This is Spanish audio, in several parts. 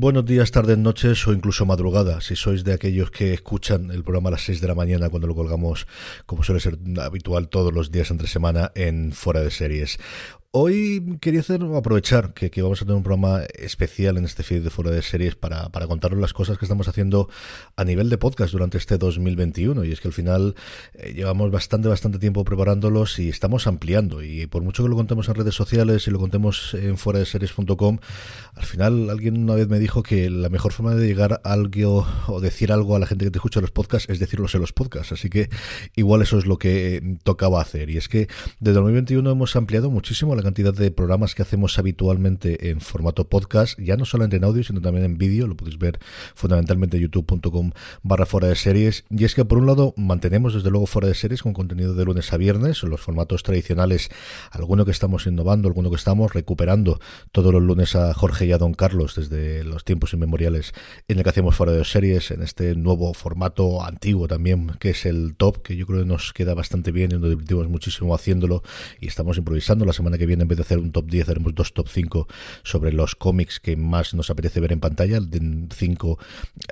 Buenos días, tardes, noches o incluso madrugada, si sois de aquellos que escuchan el programa a las 6 de la mañana cuando lo colgamos, como suele ser habitual todos los días entre semana en Fuera de Series. Hoy quería hacer, aprovechar que, que, vamos a tener un programa especial en este feed de fuera de series para, para contaros las cosas que estamos haciendo a nivel de podcast durante este 2021. Y es que al final eh, llevamos bastante, bastante tiempo preparándolos y estamos ampliando. Y por mucho que lo contemos en redes sociales y lo contemos en fuera de series.com, al final alguien una vez me dijo que la mejor forma de llegar a algo o decir algo a la gente que te escucha los podcasts es decirlos en los podcasts. Así que igual eso es lo que tocaba hacer. Y es que desde 2021 hemos ampliado muchísimo cantidad de programas que hacemos habitualmente en formato podcast, ya no solamente en audio, sino también en vídeo, lo podéis ver fundamentalmente en youtube.com barra fuera de series, y es que por un lado mantenemos desde luego fuera de series con contenido de lunes a viernes, los formatos tradicionales, alguno que estamos innovando, alguno que estamos recuperando todos los lunes a Jorge y a Don Carlos desde los tiempos inmemoriales en el que hacemos fuera de series, en este nuevo formato antiguo también, que es el top, que yo creo que nos queda bastante bien y nos divertimos muchísimo haciéndolo y estamos improvisando. La semana que viene en vez de hacer un top 10 haremos dos top 5 sobre los cómics que más nos apetece ver en pantalla, 5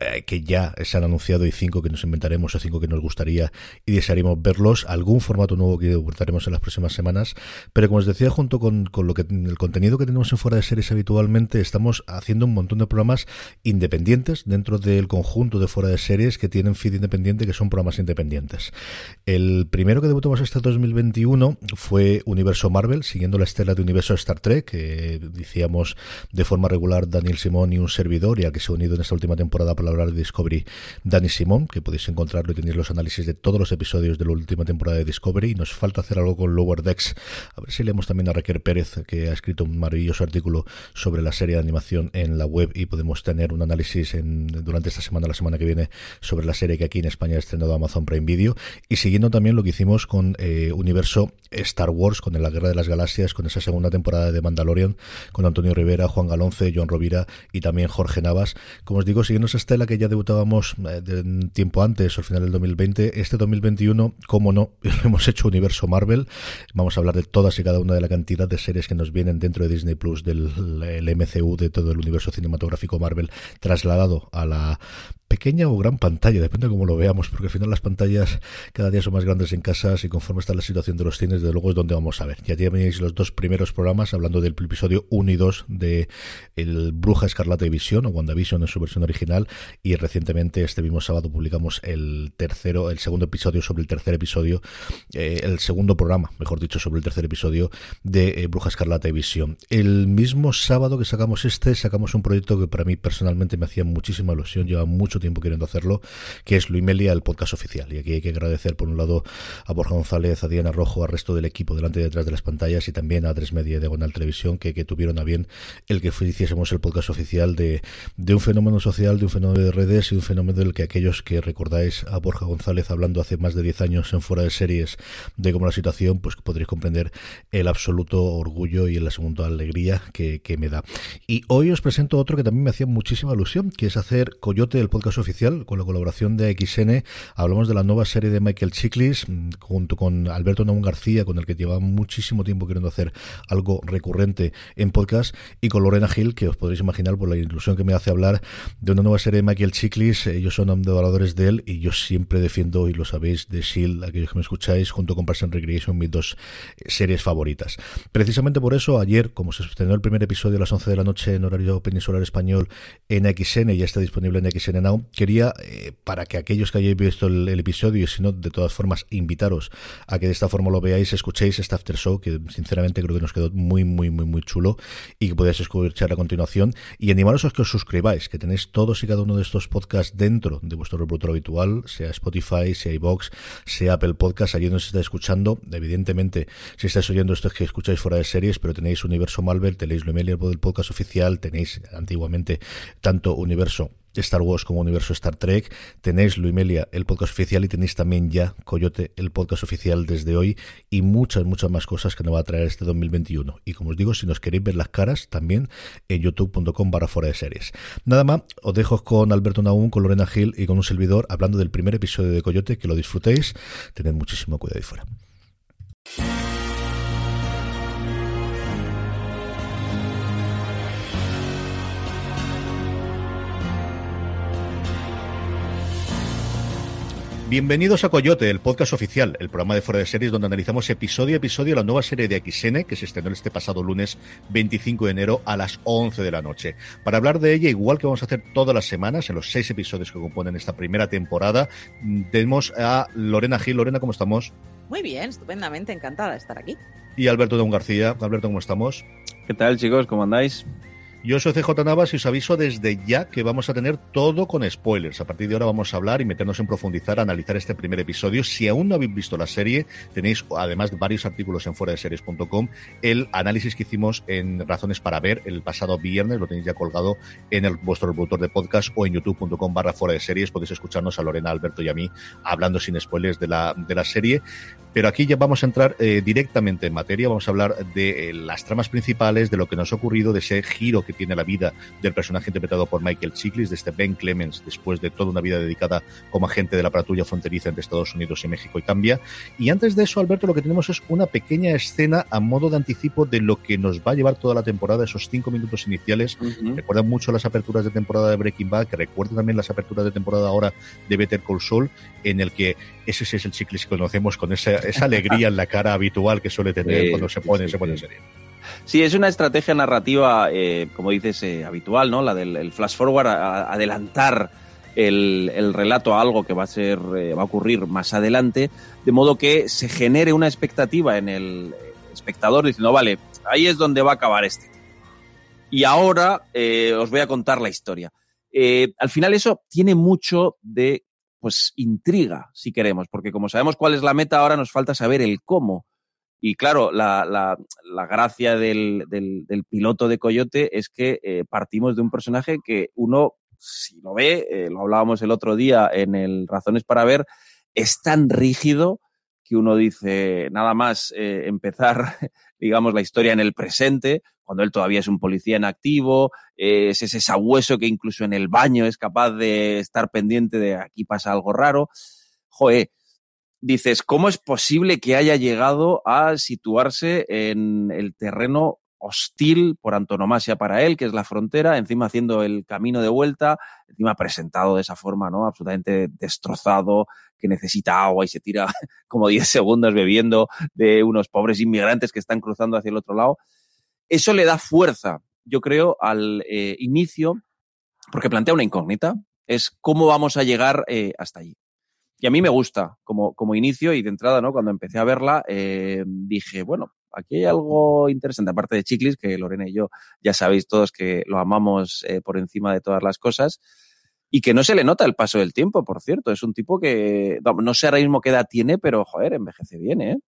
eh, que ya se han anunciado y 5 que nos inventaremos o 5 que nos gustaría y desearíamos verlos, algún formato nuevo que abordaremos en las próximas semanas, pero como os decía, junto con, con lo que el contenido que tenemos en fuera de series habitualmente, estamos haciendo un montón de programas independientes dentro del conjunto de fuera de series que tienen feed independiente, que son programas independientes. El primero que debutamos este 2021 fue Universo Marvel, siguiendo la estela de universo Star Trek, que decíamos de forma regular Daniel Simón y un servidor, y al que se ha unido en esta última temporada para hablar de Discovery, Dani Simón, que podéis encontrarlo y tenéis los análisis de todos los episodios de la última temporada de Discovery. Y nos falta hacer algo con Lower Decks. A ver si leemos también a Raquel Pérez, que ha escrito un maravilloso artículo sobre la serie de animación en la web y podemos tener un análisis en, durante esta semana, la semana que viene, sobre la serie que aquí en España ha estrenado Amazon Prime Video. Y siguiendo también lo que hicimos con eh, Universo Star Wars, con La Guerra de las Galaxias, con esa segunda temporada de Mandalorian, con Antonio Rivera, Juan Galonce, John Rovira y también Jorge Navas. Como os digo, siguiendo esa estela que ya debutábamos eh, de tiempo antes, al final del 2020, este 2021, como no, hemos hecho Universo Marvel. Vamos a hablar de todas y cada una de la cantidad de series que nos vienen dentro de Disney Plus, del el MCU, de todo el universo cinematográfico Marvel, trasladado a la pequeña o gran pantalla, depende de cómo lo veamos, porque al final las pantallas cada día son más grandes en casas y conforme está la situación de los cines, desde luego es donde vamos a ver. Ya tenéis los dos primeros programas hablando del episodio 1 y 2 de el Bruja Escarlata y Visión o WandaVision en su versión original y recientemente este mismo sábado publicamos el tercero, el segundo episodio sobre el tercer episodio, eh, el segundo programa, mejor dicho, sobre el tercer episodio de eh, Bruja Escarlata y Visión. El mismo sábado que sacamos este, sacamos un proyecto que para mí personalmente me hacía muchísima ilusión, lleva mucho tiempo queriendo hacerlo, que es Luimelia, el podcast oficial. Y aquí hay que agradecer, por un lado, a Borja González, a Diana Rojo, al resto del equipo delante y detrás de las pantallas y también a Tres Media y Diagonal Televisión, que, que tuvieron a bien el que hiciésemos el podcast oficial de, de un fenómeno social, de un fenómeno de redes y un fenómeno del que aquellos que recordáis a Borja González hablando hace más de 10 años en fuera de series de cómo la situación, pues podréis comprender el absoluto orgullo y la segunda alegría que, que me da. Y hoy os presento otro que también me hacía muchísima ilusión, que es hacer Coyote, el podcast oficial, con la colaboración de XN. Hablamos de la nueva serie de Michael Chiklis, mm, junto con Alberto Naum García, con el que lleva muchísimo tiempo queriendo hacer algo recurrente en podcast, y con Lorena Gil, que os podréis imaginar por la ilusión que me hace hablar de una nueva serie de Michael Chiklis. Ellos son adoradores de él y yo siempre defiendo, y lo sabéis, de Shield, aquellos que me escucháis, junto con Parks and Recreation, mis dos series favoritas. Precisamente por eso, ayer, como se estrenó el primer episodio a las 11 de la noche en horario peninsular español en XN, ya está disponible en XN Now, quería, eh, para que aquellos que hayáis visto el, episodio y si no, de todas formas, invitaros a que de esta forma lo veáis, escuchéis este after show, que sinceramente creo que nos quedó muy, muy, muy, muy chulo y que podáis escuchar a continuación y animaros a que os suscribáis, que tenéis todos y cada uno de estos podcasts dentro de vuestro reproductor habitual, sea Spotify, sea iBox, sea Apple Podcast, allí donde se está escuchando. Evidentemente, si estáis oyendo esto es que escucháis fuera de series, pero tenéis Universo Marvel, tenéis lo del podcast oficial, tenéis antiguamente tanto Universo Star Wars como Universo Star Trek. Tenéis Luimelia, el podcast oficial, y tenéis también ya Coyote, el podcast oficial desde hoy, y muchas, muchas más cosas que nos va a traer este 2021. Y como os digo, si nos queréis ver las caras, también en youtube.com barra fuera de series. Nada más, os dejo con Alberto Naum, con Lorena Gil y con un servidor hablando del primer episodio de Coyote, que lo disfrutéis. Tened muchísimo cuidado ahí fuera. Bienvenidos a Coyote, el podcast oficial, el programa de fuera de series donde analizamos episodio a episodio la nueva serie de XN que se estrenó este pasado lunes 25 de enero a las 11 de la noche. Para hablar de ella, igual que vamos a hacer todas las semanas, en los seis episodios que componen esta primera temporada, tenemos a Lorena Gil. Lorena, ¿cómo estamos? Muy bien, estupendamente, encantada de estar aquí. Y Alberto Don García. Alberto, ¿cómo estamos? ¿Qué tal, chicos? ¿Cómo andáis? Yo soy CJ Navas y os aviso desde ya que vamos a tener todo con spoilers. A partir de ahora vamos a hablar y meternos en profundizar, a analizar este primer episodio. Si aún no habéis visto la serie, tenéis además varios artículos en fuera. El análisis que hicimos en Razones para Ver el pasado viernes lo tenéis ya colgado en el, vuestro reproductor de podcast o en youtube.com barra fuera de series. Podéis escucharnos a Lorena, Alberto y a mí hablando sin spoilers de la, de la serie. Pero aquí ya vamos a entrar eh, directamente en materia, vamos a hablar de eh, las tramas principales, de lo que nos ha ocurrido, de ese giro que tiene la vida del personaje interpretado por Michael Chiklis, de este Ben Clemens, después de toda una vida dedicada como agente de la patrulla fronteriza entre Estados Unidos y México y cambia. Y antes de eso, Alberto, lo que tenemos es una pequeña escena a modo de anticipo de lo que nos va a llevar toda la temporada, esos cinco minutos iniciales. Recuerdan mucho las aperturas de temporada de Breaking Bad, que recuerdan también las aperturas de temporada ahora de Better Call Saul, en el que ese es el Chiklis que conocemos con esa esa alegría en la cara habitual que suele tener cuando se pone, se pone en serie. Sí, es una estrategia narrativa, eh, como dices, eh, habitual, ¿no? La del flash forward, adelantar el, relato a algo que va a ser, eh, va a ocurrir más adelante, de modo que se genere una expectativa en el espectador diciendo, vale, ahí es donde va a acabar este. Y ahora os voy a contar la historia. al final eso tiene mucho de pues intriga, si queremos, porque como sabemos cuál es la meta, ahora nos falta saber el cómo. Y claro, la, la, gracia del, del, piloto de Coyote es que eh, partimos de un personaje que uno, si lo ve, eh, lo hablábamos el otro día en el Razones para Ver, es tan rígido que uno dice, nada más eh, empezar, digamos, la historia en el presente, cuando él todavía es un policía en activo, es ese sabueso que incluso en el baño es capaz de estar pendiente de aquí pasa algo raro. Joder, dices, ¿cómo es posible que haya llegado a situarse en el terreno hostil por antonomasia para él, que es la frontera, encima haciendo el camino de vuelta, encima presentado de esa forma, ¿no? Absolutamente destrozado, que necesita agua y se tira como 10 segundos bebiendo de unos pobres inmigrantes que están cruzando hacia el otro lado. Eso le da fuerza, yo creo, al eh, inicio, porque plantea una incógnita, es cómo vamos a llegar eh, hasta allí. Y a mí me gusta como, como inicio y de entrada, ¿no? Cuando empecé a verla, eh, dije, bueno, aquí hay algo interesante, aparte de Chiclis, que Lorena y yo ya sabéis todos que lo amamos por encima de todas las cosas. y que no se le nota el paso del tiempo, por cierto. Es un tipo que, no sé ahora mismo qué edad tiene, pero joder, envejece bien, ¿eh?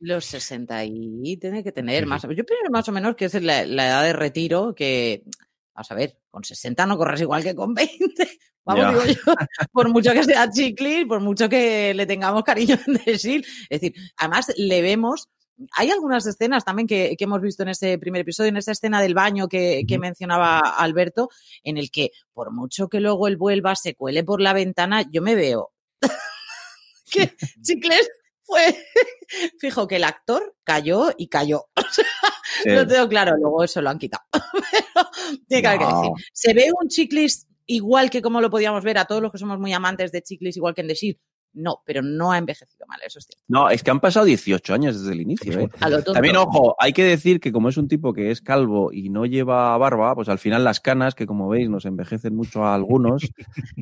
Los 60 y tiene que tener más. Yo pienso más o menos que es la, edad de retiro que, vamos a ver, con 60 no corres igual que con 20. Vamos, digo yo, por mucho que sea Chiclis, por mucho que le tengamos cariño en Desil. Es decir, además le vemos hay algunas escenas también que, hemos visto en ese primer episodio, en esa escena del baño que, mencionaba Alberto, en el que por mucho que luego él vuelva, se cuele por la ventana, yo me veo que Chicles fue, fijo que el actor cayó y cayó. Lo tengo claro, luego eso lo han quitado. tiene que decir. Se ve un Chiclis igual que como lo podíamos ver a todos los que somos muy amantes de Chiclis, igual que en The no, pero no ha envejecido mal, eso es cierto. No, es que han pasado 18 años desde el inicio. ¿eh? También, ojo, hay que decir que como es un tipo que es calvo y no lleva barba, pues al final las canas, que como veis nos envejecen mucho a algunos,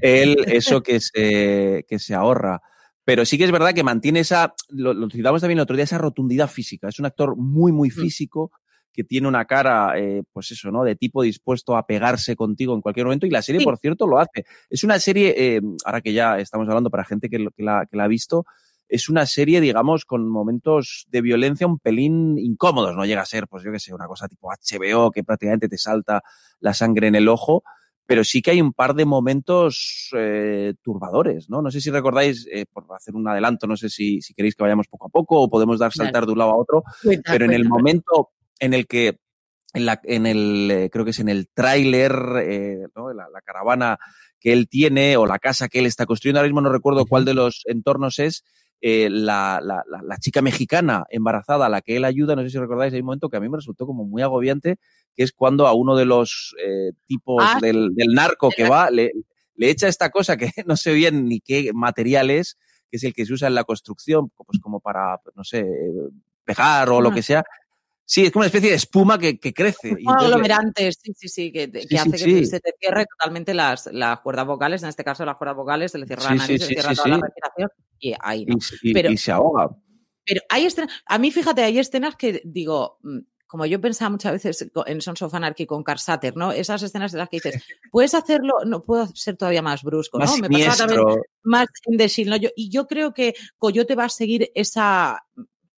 él eso que se, que se ahorra. Pero sí que es verdad que mantiene esa, lo, lo citamos también el otro día, esa rotundidad física. Es un actor muy, muy mm. físico, que tiene una cara, eh, pues eso, ¿no? De tipo dispuesto a pegarse contigo en cualquier momento. Y la serie, por cierto, lo hace. Es una serie, eh, ahora que ya estamos hablando para gente que, la, ha visto, es una serie, digamos, con momentos de violencia un pelín incómodos. No llega a ser, pues yo qué sé, una cosa tipo HBO que prácticamente te salta la sangre en el ojo. Pero sí que hay un par de momentos eh, turbadores, ¿no? No sé si recordáis, por hacer un adelanto, no sé si, si, queréis que vayamos poco a poco o podemos dar saltar de un lado a otro, pero en el momento en el que en, la, en el, eh, creo que es en el tráiler, eh, ¿no? la, caravana que él tiene o la casa que él está construyendo, ahora mismo no recuerdo cuál de los entornos es, eh, la, la, la, chica mexicana embarazada a la que él ayuda, no sé si recordáis, hay un momento que a mí me resultó como muy agobiante, que es cuando a uno de los tipos ah, del, del, narco que va, le, le, echa esta cosa que no sé bien ni qué material es, que es el que se usa en la construcción, pues como para, pues no sé, pegar o lo que sea, Sí, es como una especie de espuma que, que crece. Un aglomerante, sí, sí, sí, que, que hace que se te cierre totalmente las, las, cuerdas vocales, en este caso las cuerdas vocales, se le cierra la nariz, se le cierra toda la respiración y ahí no. Y, pero, y se ahoga. Pero hay escenas, a mí fíjate, hay escenas que digo, mm, como yo pensaba muchas veces en Sons of Anarchy con Carsater, ¿no? Esas escenas de las que dices, puedes hacerlo, no puedo ser todavía más brusco, ¿no? Me pasaba también más en The ¿no? Yo, y yo creo que Coyote va a seguir esa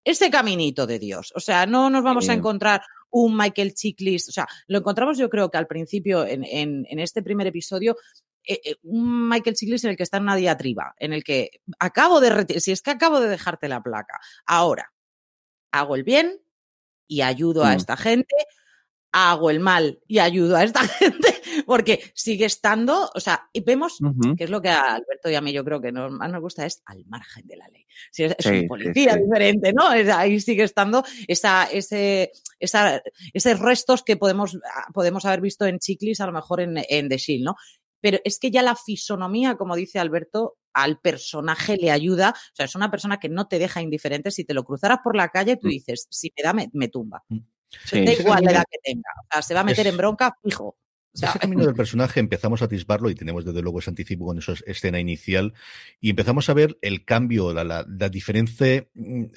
ese caminito de Dios. O sea, no nos vamos a encontrar un Michael Chiklis. O sea, lo encontramos yo creo que al principio, en, en, este primer episodio, eh, eh, un Michael Chiklis en el que está en una diatriba, en el que acabo de si es que acabo de dejarte la placa, ahora hago el bien y ayudo a mm. esta gente, hago el mal y ayudo a esta gente porque sigue estando, o sea, y vemos, que es lo que a Alberto y a mí yo creo que más nos gusta, es al margen de la ley. Si es, un policía diferente, ¿no? ahí sigue estando esa, ese, esa, esos restos que podemos, ah, podemos haber visto en Chiclis, a lo mejor en, en The Shield, ¿no? Pero es que ya la fisonomía, como dice Alberto, al personaje le ayuda. O sea, es una persona que no te deja indiferente. Si te lo cruzaras por la calle, tú mm. dices, si me da, me, tumba. Mm. Da igual la edad que tenga. O sea, se va a meter en bronca fijo. Ese camino del personaje empezamos a atisbarlo y tenemos desde luego ese anticipo con esa escena inicial y empezamos a ver el cambio, la, la, diferente mm, eh,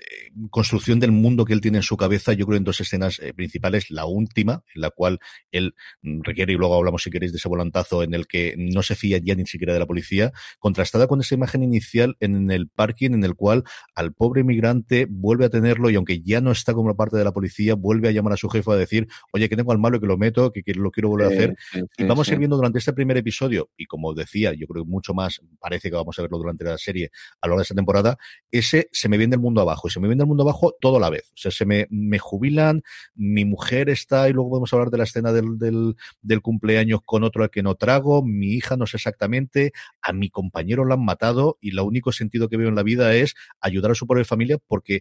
construcción del mundo que él tiene en su cabeza, yo creo en dos escenas eh, principales, la última, en la cual él mm, requiere, y luego hablamos si queréis de ese volantazo en el que no se fía ya ni siquiera de la policía, contrastada con esa imagen inicial en el parking en el cual al pobre inmigrante vuelve a tenerlo y aunque ya no está como parte de la policía, vuelve a llamar a su jefe a decir, oye, que tengo al malo que lo meto, que, que lo quiero volver a hacer y vamos a ir viendo durante este primer episodio, y como decía, yo creo que mucho más, parece que vamos a verlo durante la serie a lo largo de esta temporada, ese se me viene el mundo abajo, y se me viene el mundo abajo todo a la vez. O sea, se me, me jubilan, mi mujer está, y luego podemos hablar de la escena del, del, del cumpleaños con otro al que no trago, mi hija no sé exactamente, a mi compañero lo han matado, y el único sentido que veo en la vida es ayudar a su propia familia porque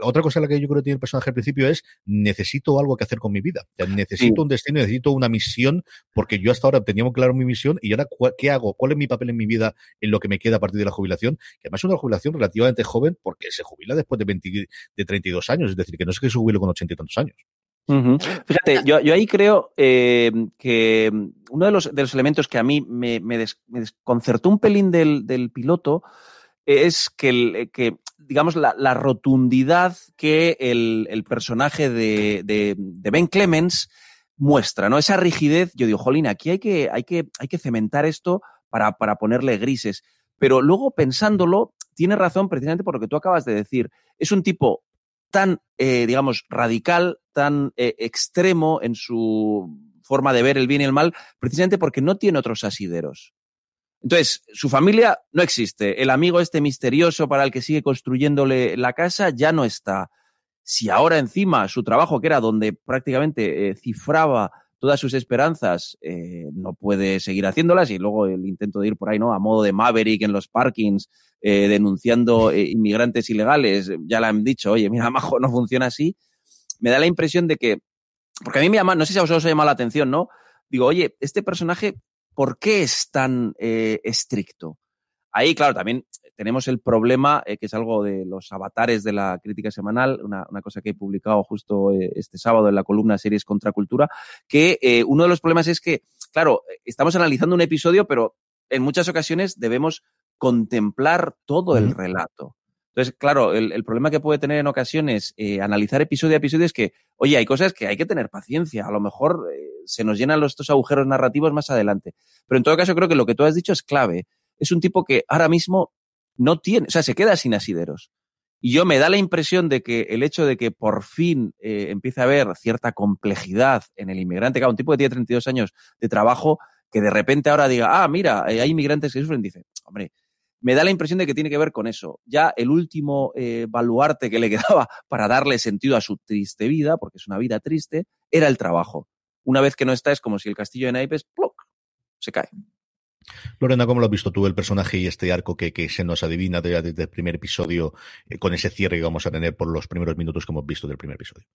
otra cosa la que yo creo que tiene el personaje al principio es necesito algo que hacer con mi vida. necesito un destino, necesito una misión, porque yo hasta ahora tenía muy claro mi misión y ahora ¿qué hago? ¿Cuál es mi papel en mi vida en lo que me queda a partir de la jubilación? Que además es una jubilación relativamente joven porque se jubila después de, 20, de 32 años, es decir, que no es que se jubile con 80 y tantos años. Fíjate, yo, yo, ahí creo eh, que uno de los, de los, elementos que a mí me, me, desconcertó un pelín del, del piloto es que, el, que digamos, la, rotundidad que el, personaje de, Ben Clemens muestra, ¿no? Esa rigidez, yo digo, jolín, aquí hay que, hay que, hay que cementar esto para, para ponerle grises. Pero luego pensándolo, tiene razón precisamente por lo que tú acabas de decir. Es un tipo tan, eh, digamos, radical, tan eh, extremo en su forma de ver el bien y el mal, precisamente porque no tiene otros asideros. Entonces, su familia no existe. El amigo este misterioso para el que sigue construyéndole la casa ya no está. Si ahora encima su trabajo, que era donde prácticamente eh, cifraba todas sus esperanzas, eh, no puede seguir haciéndolas y luego el intento de ir por ahí, ¿no? A modo de Maverick en los parkings, eh, denunciando inmigrantes ilegales, ya le han dicho, oye, mira, Majo, no funciona así. Me da la impresión de que, porque a mí me llama, no sé si a vosotros os llama la atención, ¿no? Digo, oye, este personaje ¿por qué es tan eh, estricto? Ahí, claro, también tenemos el problema, eh, que es algo de los avatares de la crítica semanal, una, cosa que he publicado justo eh, este sábado en la columna Series contra Cultura, que uno de los problemas es que, claro, estamos analizando un episodio, pero en muchas ocasiones debemos contemplar todo el relato. Entonces, claro, el, problema que puede tener en ocasiones analizar episodio a episodio es que, oye, hay cosas que hay que tener paciencia. A lo mejor se nos llenan los, estos agujeros narrativos más adelante. Pero en todo caso, creo que lo que tú has dicho es clave. Es un tipo que ahora mismo no tiene, o sea, se queda sin asideros. Y yo me da la impresión de que el hecho de que por fin eh, empiece a haber cierta complejidad en el inmigrante, claro, un tipo que tiene 32 años de trabajo, que de repente ahora diga, ah, mira, eh, hay inmigrantes que sufren, dice, hombre, me da la impresión de que tiene que ver con eso. Ya el último eh, baluarte que le quedaba para darle sentido a su triste vida, porque es una vida triste, era el trabajo una vez que no está es como si el castillo de naipes se cae. Lorena, ¿cómo lo has visto tú el personaje y este arco que, se nos adivina desde el primer episodio eh, con ese cierre que vamos a tener por los primeros minutos que hemos visto del primer episodio?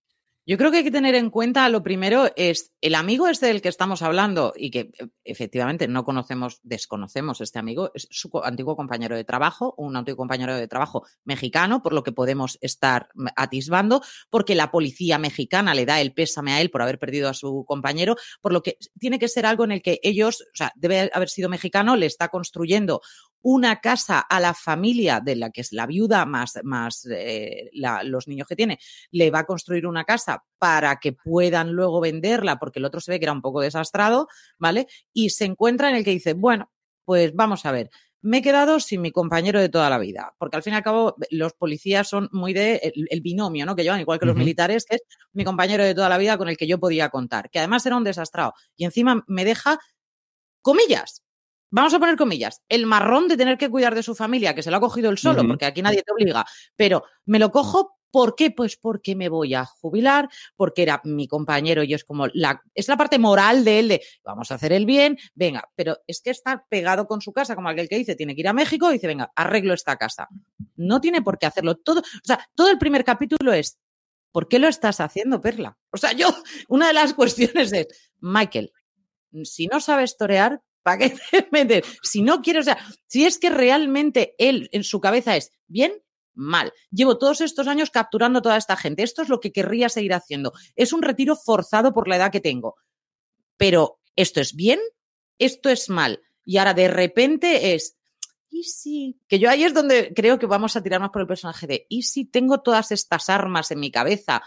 Yo creo que hay que tener en cuenta, lo primero es el amigo este del que estamos hablando y que e, efectivamente no conocemos, desconocemos este amigo, es su antiguo compañero de trabajo, un antiguo compañero de trabajo mexicano, por lo que podemos estar atisbando, porque la policía mexicana le da el pésame a él por haber perdido a su compañero, por lo que tiene que ser algo en el que ellos, o sea, debe haber sido mexicano, le está construyendo una casa a la familia de la que es la viuda más, más eh, los niños que tiene, le va a construir una casa para que puedan luego venderla, porque el otro se ve que era un poco desastrado, ¿vale? Y se encuentra en el que dice, bueno, pues vamos a ver, me he quedado sin mi compañero de toda la vida, porque al fin y al cabo los policías son muy de el, binomio, ¿no? Que llevan igual que los militares, que es mi compañero de toda la vida con el que yo podía contar, que además era un desastrado y encima me deja comillas, vamos a poner comillas, el marrón de tener que cuidar de su familia, que se lo ha cogido él solo, porque aquí nadie te obliga, pero me lo cojo. ¿Por qué? Pues porque me voy a jubilar, porque era mi compañero y es como la, es la parte moral de él de vamos a hacer el bien, venga, pero es que está pegado con su casa, como aquel que dice, tiene que ir a México y dice, venga, arreglo esta casa. No tiene por qué hacerlo todo. O sea, todo el primer capítulo es, ¿por qué lo estás haciendo, Perla? O sea, yo, una de las cuestiones es, Michael, si no sabes torear, ¿Para qué te metes? Si no quiero, o sea, si es que realmente él en su cabeza es bien, mal. Llevo todos estos años capturando a toda esta gente. Esto es lo que querría seguir haciendo. Es un retiro forzado por la edad que tengo. Pero esto es bien, esto es mal. Y ahora de repente es, ¿y si? Que yo ahí es donde creo que vamos a tirar más por el personaje de, ¿y si tengo todas estas armas en mi cabeza,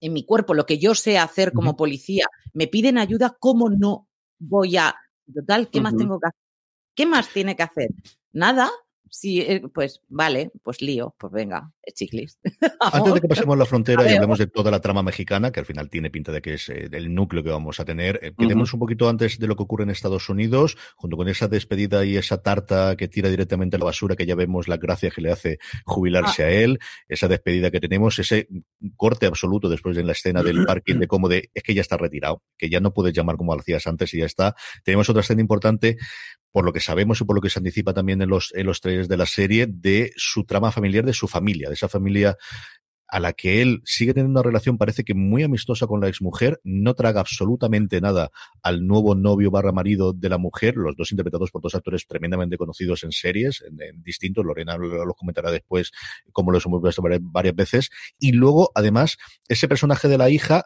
en mi cuerpo, lo que yo sé hacer como policía, me piden ayuda, ¿cómo no voy a Total, ¿qué más tengo que hacer? ¿Qué más tiene que hacer? Nada, Sí, eh, pues vale, pues lío, pues venga, chiclis. Antes de que pasemos la frontera y hablemos de toda la trama mexicana, que al final tiene pinta de que es eh, el núcleo que vamos a tener, eh, queremos un poquito antes de lo que ocurre en Estados Unidos, junto con esa despedida y esa tarta que tira directamente a la basura, que ya vemos la gracia que le hace jubilarse ah. a él, esa despedida que tenemos, ese corte absoluto después de la escena del parking de cómo de, es que ya está retirado, que ya no puedes llamar como hacías antes y ya está. Tenemos otra escena importante por lo que sabemos y por lo que se anticipa también en los, en los trailers de la serie, de su trama familiar, de su familia, de esa familia a la que él sigue teniendo una relación parece que muy amistosa con la exmujer, no traga absolutamente nada al nuevo novio barra marido de la mujer, los dos interpretados por dos actores tremendamente conocidos en series, en, distintos, Lorena los comentará después, como los hemos visto varias veces, y luego, además, ese personaje de la hija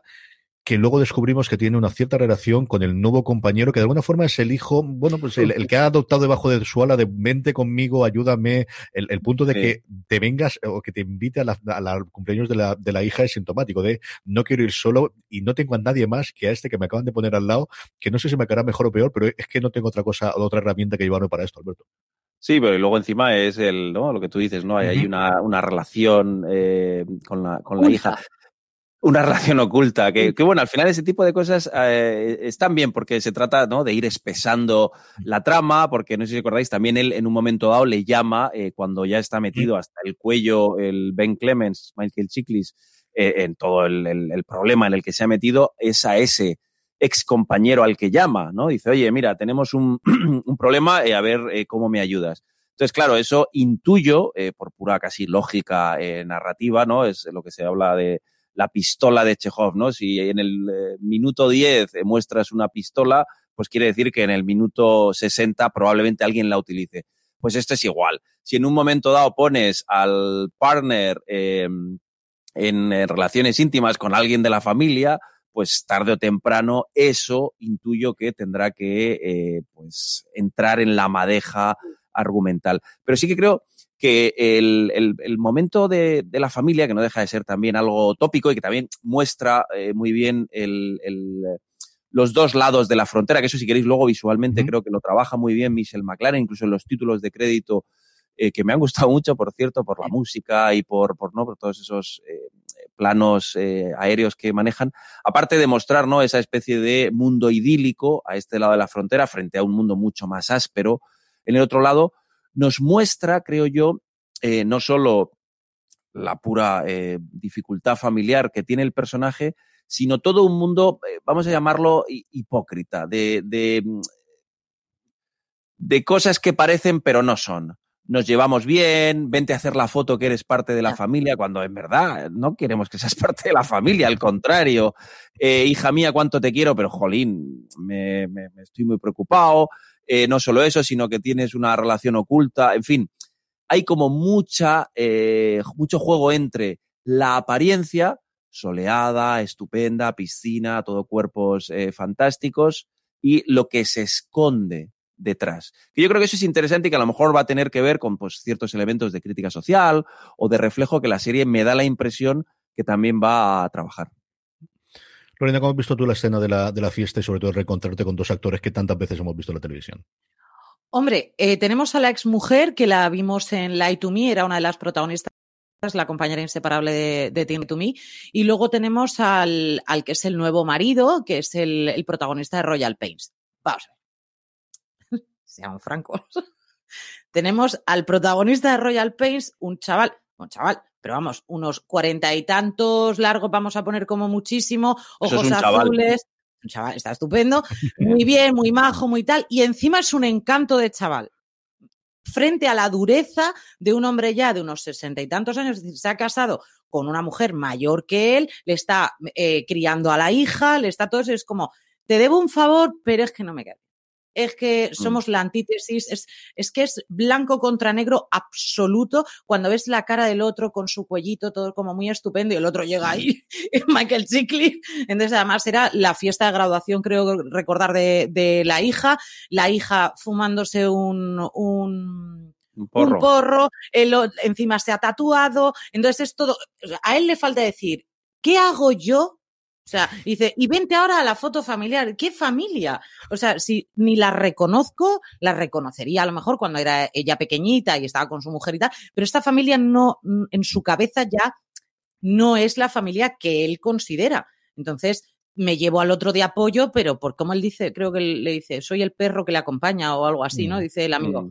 que luego descubrimos que tiene una cierta relación con el nuevo compañero, que de alguna forma es el hijo, bueno, pues el, que ha adoptado debajo de su ala de mente conmigo, ayúdame, el, punto de que te vengas o que te invite a la, cumpleaños de la, de la hija es sintomático, de no quiero ir solo y no tengo a nadie más que a este que me acaban de poner al lado, que no sé si me quedará mejor o peor, pero es que no tengo otra cosa, otra herramienta que llevarme para esto, Alberto. Sí, pero luego encima es el, ¿no? Lo que tú dices, ¿no? Hay, hay una, una relación eh, con la, con la hija. Una relación oculta, que, que, bueno, al final ese tipo de cosas eh, están bien porque se trata ¿no? de ir espesando la trama, porque no sé si recordáis, también él en un momento dado le llama, eh, cuando ya está metido hasta el cuello el Ben Clemens, Michael Chiklis, eh, en todo el, el, el, problema en el que se ha metido, es a ese ex compañero al que llama, ¿no? Dice, oye, mira, tenemos un, un problema, a ver cómo me ayudas. Entonces, claro, eso intuyo, por pura casi lógica narrativa, ¿no? Es lo que se habla de la pistola de Chekhov, ¿no? Si en el eh, minuto 10 eh, muestras una pistola, pues quiere decir que en el minuto 60 probablemente alguien la utilice. Pues esto es igual. Si en un momento dado pones al partner em, en, relaciones íntimas con alguien de la familia, pues tarde o temprano eso intuyo que tendrá que eh, pues entrar en la madeja argumental. Pero sí que creo que el, el, el momento de, de, la familia, que no deja de ser también algo tópico y que también muestra eh, muy bien el, los dos lados de la frontera, que eso si queréis luego visualmente uh -huh. creo que lo trabaja muy bien Michelle McLaren, incluso en los títulos de crédito eh, que me han gustado mucho, por cierto, por la música y por, por, ¿no? por todos esos eh, planos eh, aéreos que manejan, aparte de mostrar ¿no? esa especie de mundo idílico a este lado de la frontera frente a un mundo mucho más áspero en el otro lado, nos muestra, creo yo, eh, no solo la pura eh, dificultad familiar que tiene el personaje, sino todo un mundo, eh, vamos a llamarlo hipócrita, de, de, de, cosas que parecen pero no son. Nos llevamos bien, vente a hacer la foto que eres parte de la familia, cuando en verdad no queremos que seas parte de la familia, al contrario. Eh, hija mía, cuánto te quiero, pero jolín, me, me, me estoy muy preocupado eh, no solo eso, sino que tienes una relación oculta, en fin, hay como mucha, eh, mucho juego entre la apariencia, soleada, estupenda, piscina, todo cuerpos eh, fantásticos, y lo que se esconde detrás. Y yo creo que eso es interesante y que a lo mejor va a tener que ver con pues, ciertos elementos de crítica social o de reflejo que la serie me da la impresión que también va a trabajar. Lorena, ¿cómo has visto tú la escena de la, de la fiesta y sobre todo reencontrarte con dos actores que tantas veces hemos visto en la televisión? Hombre, eh, tenemos a la exmujer que la vimos en Lie to Me, era una de las protagonistas, la compañera inseparable de, de Teen to Me. Y luego tenemos al, al, que es el nuevo marido, que es el, el protagonista de Royal Pains. Vamos a ver. Seamos francos. tenemos al protagonista de Royal Pains, un chaval, un chaval, pero vamos, unos cuarenta y tantos largos, vamos a poner como muchísimo, ojos azules. Un chaval, está estupendo, muy bien, muy majo, muy tal, y encima es un encanto de chaval. Frente a la dureza de un hombre ya de unos sesenta y tantos años, es decir, se ha casado con una mujer mayor que él, le está eh, criando a la hija, le está todo eso, es como, te debo un favor, pero es que no me queda es que somos la antítesis, es, es que es blanco contra negro absoluto. Cuando ves la cara del otro con su cuellito todo como muy estupendo y el otro llega ahí, Michael Chickley. Entonces además era la fiesta de graduación, creo recordar, de, de la hija, la hija fumándose un, un un porro, un porro él, encima se ha tatuado, entonces es todo, a él le falta decir, ¿qué hago yo o sea, dice, y vente ahora a la foto familiar. ¿Qué familia? O sea, si ni la reconozco, la reconocería a lo mejor cuando era ella pequeñita y estaba con su mujer y tal, pero esta familia no, en su cabeza ya no es la familia que él considera. Entonces, me llevo al otro de apoyo, pero por como él dice, creo que le dice, soy el perro que le acompaña o algo así, ¿no? Dice el amigo.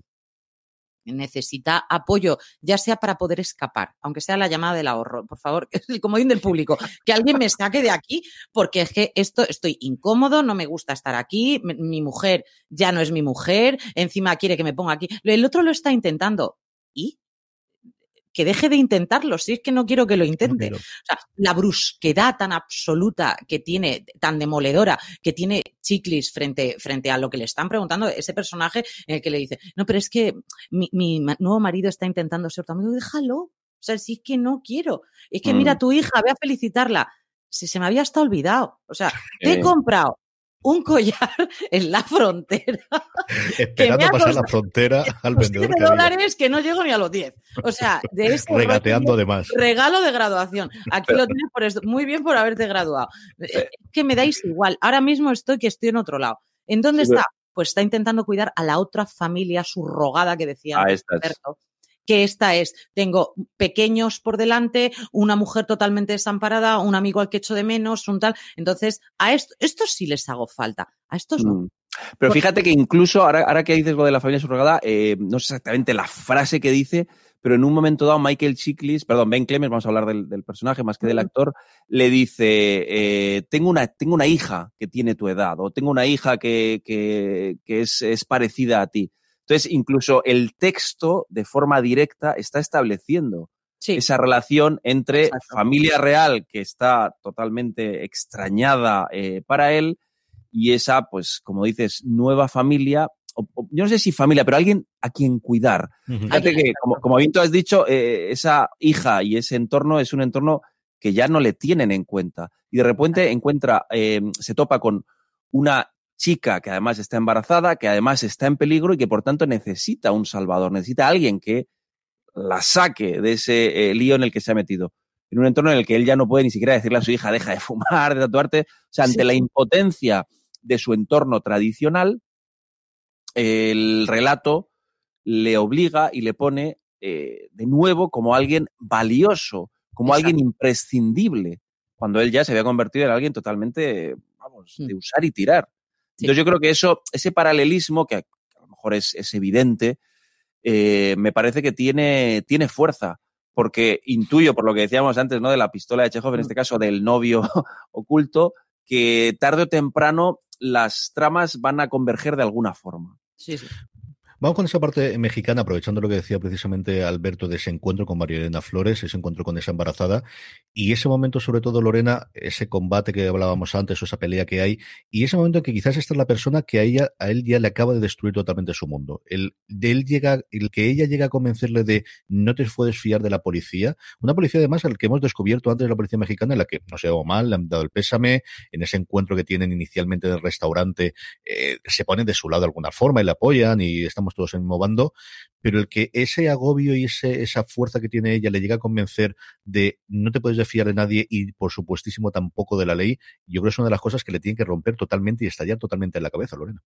Necesita apoyo, ya sea para poder escapar, aunque sea la llamada del ahorro, por favor, el comodín del público, que alguien me saque de aquí, porque es que esto estoy incómodo, no me gusta estar aquí, mi mujer ya no es mi mujer, encima quiere que me ponga aquí, el otro lo está intentando. ¿Y? Que deje de intentarlo, si es que no quiero que lo intente. No o sea, la brusquedad tan absoluta que tiene, tan demoledora, que tiene Chiclis frente, frente a lo que le están preguntando, ese personaje en el que le dice, no, pero es que mi, mi nuevo marido está intentando ser tu amigo, déjalo. O sea, si es que no quiero. Es que mm. mira a tu hija, ve a felicitarla. si se me había hasta olvidado. O sea, te he comprado un collar en la frontera. Esperando pasar la frontera al vendedor. De dólares que no llego ni a los 10. O sea, de ese Regateando de más. Regalo de graduación. Aquí lo tienes por esto. Muy bien por haberte graduado. Es que me dais igual. Ahora mismo estoy que estoy en otro lado. ¿En dónde está? Pues está intentando cuidar a la otra familia subrogada que decía Ah, que esta es, tengo pequeños por delante, una mujer totalmente desamparada, un amigo al que echo de menos, un tal. Entonces, a esto, estos sí les hago falta, a estos no. Mm. Pero fíjate que incluso, ahora, ahora que dices lo de la familia subrogada, eh, no sé exactamente la frase que dice, pero en un momento dado Michael Chiklis, perdón, Ben Clemens, vamos a hablar del, personaje más que del actor, le dice, eh, tengo, una, tengo una hija que tiene tu edad, o tengo una hija que, que, que es, es parecida a ti. Entonces, incluso el texto, de forma directa, está estableciendo esa relación entre familia real, que está totalmente extrañada eh, para él, y esa, pues, como dices, nueva familia, yo no sé si familia, pero alguien a quien cuidar. Fíjate que, como, como bien tú has dicho, eh, esa hija y ese entorno es un entorno que ya no le tienen en cuenta. Y de repente encuentra, eh, se topa con una chica que además está embarazada, que además está en peligro y que por tanto necesita un salvador, necesita a alguien que la saque de ese eh, lío en el que se ha metido. En un entorno en el que él ya no puede ni siquiera decirle a su hija, deja de fumar, de tatuarte. O sea, ante la impotencia de su entorno tradicional, el relato le obliga y le pone eh, de nuevo como alguien valioso, como alguien imprescindible, cuando él ya se había convertido en alguien totalmente, vamos, de mm. usar y tirar. Entonces yo creo que eso, ese paralelismo, que a lo mejor es, evidente, eh, me parece que tiene, tiene fuerza, porque intuyo, por lo que decíamos antes, ¿no? De la pistola de Chekhov, en este caso del novio oculto, que tarde o temprano las tramas van a converger de alguna forma. Sí, sí. Vamos con esa parte mexicana, aprovechando lo que decía precisamente Alberto de ese encuentro con María Elena Flores, ese encuentro con esa embarazada, y ese momento, sobre todo, Lorena, ese combate que hablábamos antes, o esa pelea que hay, y ese momento en que quizás esta es la persona que a ella, a él ya le acaba de destruir totalmente su mundo. El, de él llega, el que ella llega a convencerle de no te puedes fiar de la policía, una policía además al que hemos descubierto antes la policía mexicana, en la que no se ha mal, le han dado el pésame, en ese encuentro que tienen inicialmente del restaurante, eh, se ponen de su lado de alguna forma y le apoyan y estamos todos en el mismo bando, pero el que ese agobio y ese, esa fuerza que tiene ella le llega a convencer de no te puedes fiar de nadie y por supuestísimo tampoco de la ley, yo creo que es una de las cosas que le tienen que romper totalmente y estallar totalmente en la cabeza, Lorena.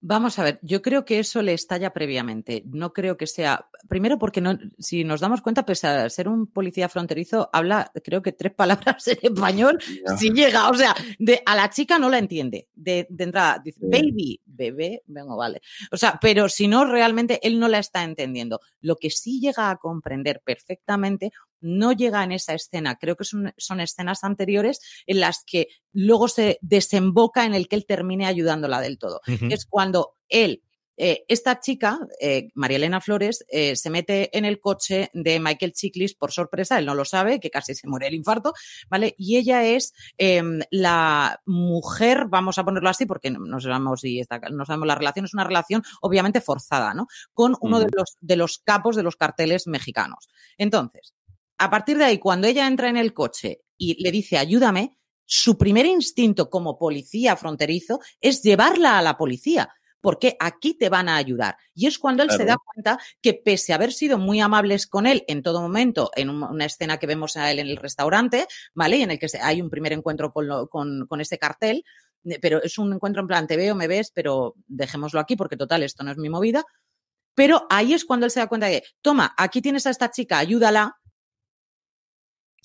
Vamos a ver, yo creo que eso le estalla previamente. No creo que sea. Primero, porque no, si nos damos cuenta, pese a ser un policía fronterizo, habla, creo que tres palabras en español, si llega. O sea, de, a la chica no la entiende. De, entrada, dice, baby, bebé, vengo, vale. O sea, pero si no, realmente él no la está entendiendo. Lo que sí llega a comprender perfectamente no llega en esa escena. Creo que son, son, escenas anteriores en las que luego se desemboca en el que él termine ayudándola del todo. Es cuando él eh, esta chica, eh, María Elena Flores, eh, se mete en el coche de Michael Chiklis por sorpresa, él no lo sabe, que casi se muere el infarto, ¿vale? Y ella es em, la mujer, vamos a ponerlo así, porque no, sabemos si está, no sabemos la relación, es una relación obviamente forzada, ¿no? Con uno de, los, de los capos de los carteles mexicanos. Entonces, a partir de ahí, cuando ella entra en el coche y le dice ayúdame, su primer instinto como policía fronterizo es llevarla a la policía, porque aquí te van a ayudar. Y es cuando él se da cuenta que pese a haber sido muy amables con él en todo momento, en una escena que vemos a él en el restaurante, ¿vale? Y en el que hay un primer encuentro con, con ese cartel, eh, pero es un encuentro en plan, te veo, me ves, pero dejémoslo aquí porque total, esto no es mi movida. Pero ahí es cuando él se da cuenta de, toma, aquí tienes a esta chica, ayúdala,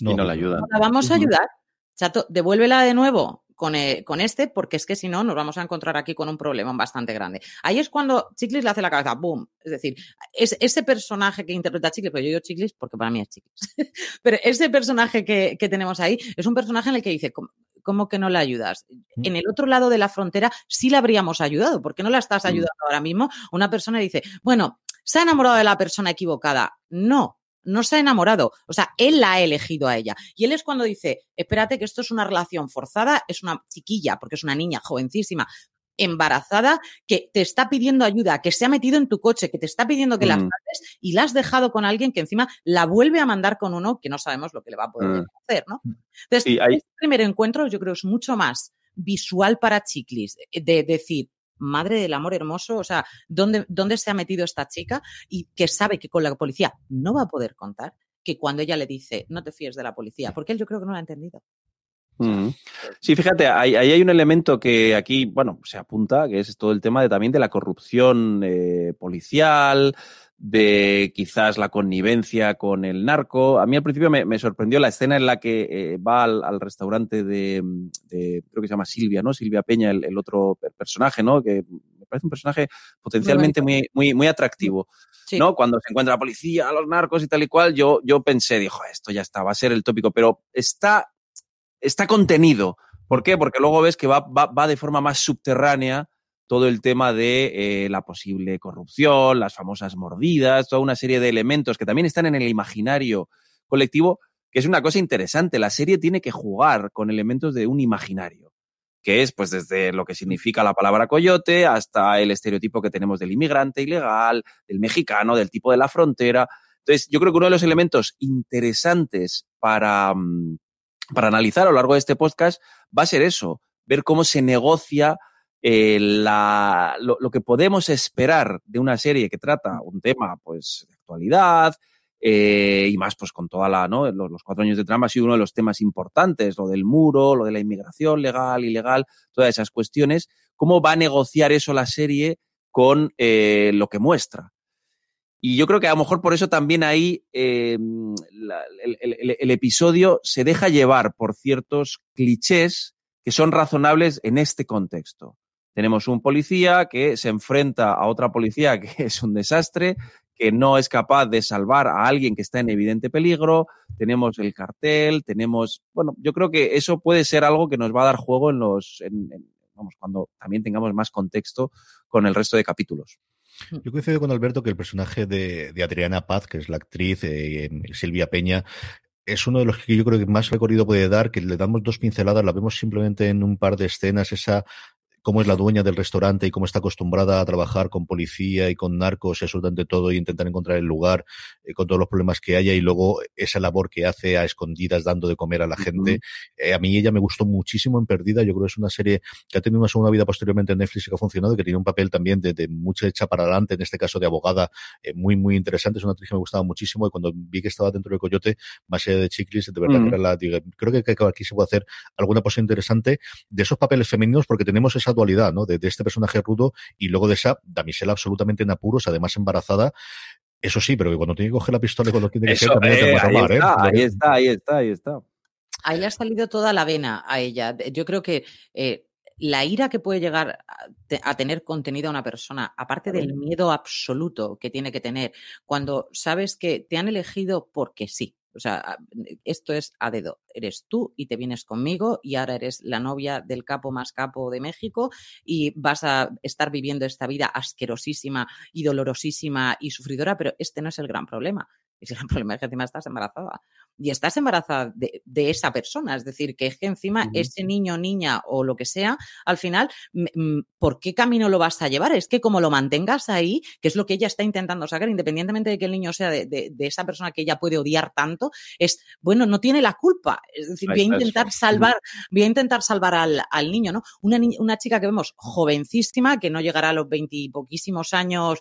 no, y no la ayuda. La vamos a ayudar. Chato, devuélvela de nuevo con, eh, con, este, porque es que si no, nos vamos a encontrar aquí con un problema bastante grande. Ahí es cuando Chiclis le hace la cabeza, ¡boom! Es decir, es, ese personaje que interpreta a Chiclis, pero yo digo Chiclis porque para mí es Chiclis, pero ese personaje que, que, tenemos ahí es un personaje en el que dice, ¿cómo, que no la ayudas? Mm. En el otro lado de la frontera sí la habríamos ayudado, ¿por qué no la estás mm. ayudando ahora mismo? Una persona dice, bueno, se ha enamorado de la persona equivocada. No, no se ha enamorado, o sea, él la ha elegido a ella. Y él es cuando dice, espérate que esto es una relación forzada, es una chiquilla, porque es una niña jovencísima, embarazada que te está pidiendo ayuda, que se ha metido en tu coche, que te está pidiendo que la Mm. salves y la has dejado con alguien que encima la vuelve a mandar con uno que no sabemos lo que le va a poder Mm. hacer, ¿no? Entonces, Sí, hay- este primer encuentro yo creo es mucho más visual para Chiclis, eh, de decir, madre del amor hermoso, o sea, ¿dónde, ¿dónde se ha metido esta chica? Y que sabe que con la policía no va a poder contar, que cuando ella le dice, no te fíes de la policía, porque él yo creo que no lo ha entendido. Ujú. Sí, fíjate, ahí, ahí hay un elemento que aquí, bueno, se apunta, que es todo el tema de, también de la corrupción eh, policial, de quizás la connivencia con el narco. A mí al principio me, me sorprendió la escena en la que eh, va al, al restaurante de, de- creo que se llama Silvia, ¿no? Silvia Peña, el, el otro per- personaje, ¿no? Que me parece un personaje potencialmente muy, muy, muy atractivo. Sí. ¿no? Cuando se encuentra la policía, los narcos y tal y cual, yo, yo pensé, dijo, esto ya está, va a ser el tópico, pero está, está contenido. ¿Por qué? Porque luego ves que va, va, va de forma más subterránea todo el tema de eh, la posible corrupción, las famosas mordidas, toda una serie de elementos que también están en el imaginario colectivo, que es una cosa interesante. La serie tiene que jugar con elementos de un imaginario, que es pues desde lo que significa la palabra coyote hasta el estereotipo que tenemos del inmigrante ilegal, del mexicano, del tipo de la frontera. Entonces, yo creo que uno de los elementos interesantes para, mm, para analizar a lo largo de este podcast va a ser eso, ver cómo se negocia eh, lo, que podemos esperar de una serie que trata un tema pues de actualidad eh, y más pues con toda la. Los, cuatro años de trama ha sido uno de los temas importantes, lo del muro, lo de la inmigración legal, ilegal, todas esas cuestiones, cómo va a negociar eso la serie con eh, lo que muestra. Y yo creo que a lo mejor por eso también ahí el episodio se deja llevar por ciertos clichés que son razonables en este contexto. Tenemos un policía que se enfrenta a otra policía que es un desastre, que no es capaz de salvar a alguien que está en evidente peligro. Tenemos el cartel, tenemos, bueno, yo creo que eso puede ser algo que nos va a dar juego en los, vamos, cuando también tengamos más contexto con el resto de capítulos. Yo coincido con Alberto que el personaje de, de Adriana Paz, que es la actriz, eh, Silvia Peña, es uno de los que yo creo que más recorrido puede dar, que le damos dos pinceladas, la vemos simplemente en un par de escenas, esa cómo es la dueña del restaurante y cómo está acostumbrada a trabajar con policía y con narcos y absolutamente todo y intentar encontrar el lugar eh, con todos los problemas que haya y luego esa labor que hace a escondidas dando de comer a la gente. Eh, a mí ella me gustó muchísimo en Perdida, yo creo que es una serie que ha tenido una segunda vida posteriormente en Netflix y que ha funcionado, y que tiene un papel también de, de mucha hecha para adelante, en este caso de abogada, eh, muy, muy interesante. Es una actriz que me gustaba muchísimo y cuando vi que estaba dentro del Coyote, más allá de Chiclis, de verdad Mm. que era la, digo, creo que, que aquí se puede hacer alguna cosa interesante de esos papeles femeninos porque tenemos esa dualidad, ¿no? De, de este personaje rudo y luego de esa damisela absolutamente en apuros, además embarazada. Eso sí, pero que cuando tiene que coger la pistola y cuando tiene que Eso, ser también no te eh, va a ahí, tomar, ¿eh? está, Lo ahí está, ahí está, ahí está. Ahí le ha salido toda la vena a ella. Yo creo que eh, la ira que puede llegar a, te- a tener contenida una persona, aparte del miedo absoluto que tiene que tener, cuando sabes que te han elegido porque sí. O sea, esto es a dedo. Eres tú y te vienes conmigo y ahora eres la novia del capo más capo de México y vas a estar viviendo esta vida asquerosísima y dolorosísima y sufridora, pero este no es el gran problema. El gran problema es que encima estás embarazada y estás embarazada de, de esa persona. Es decir, que es que encima ese niño, niña o lo que sea, al final, m- m- ¿por qué camino lo vas a llevar? Es que como lo mantengas ahí, que es lo que ella está intentando sacar, independientemente de que el niño sea de, de- de esa persona que ella puede odiar tanto, es, bueno, no tiene la culpa. Es decir, voy a intentar salvar, voy a intentar salvar al, al niño, ¿no? Una, una chica que vemos jovencísima, que no llegará a los veintipoquísimos años,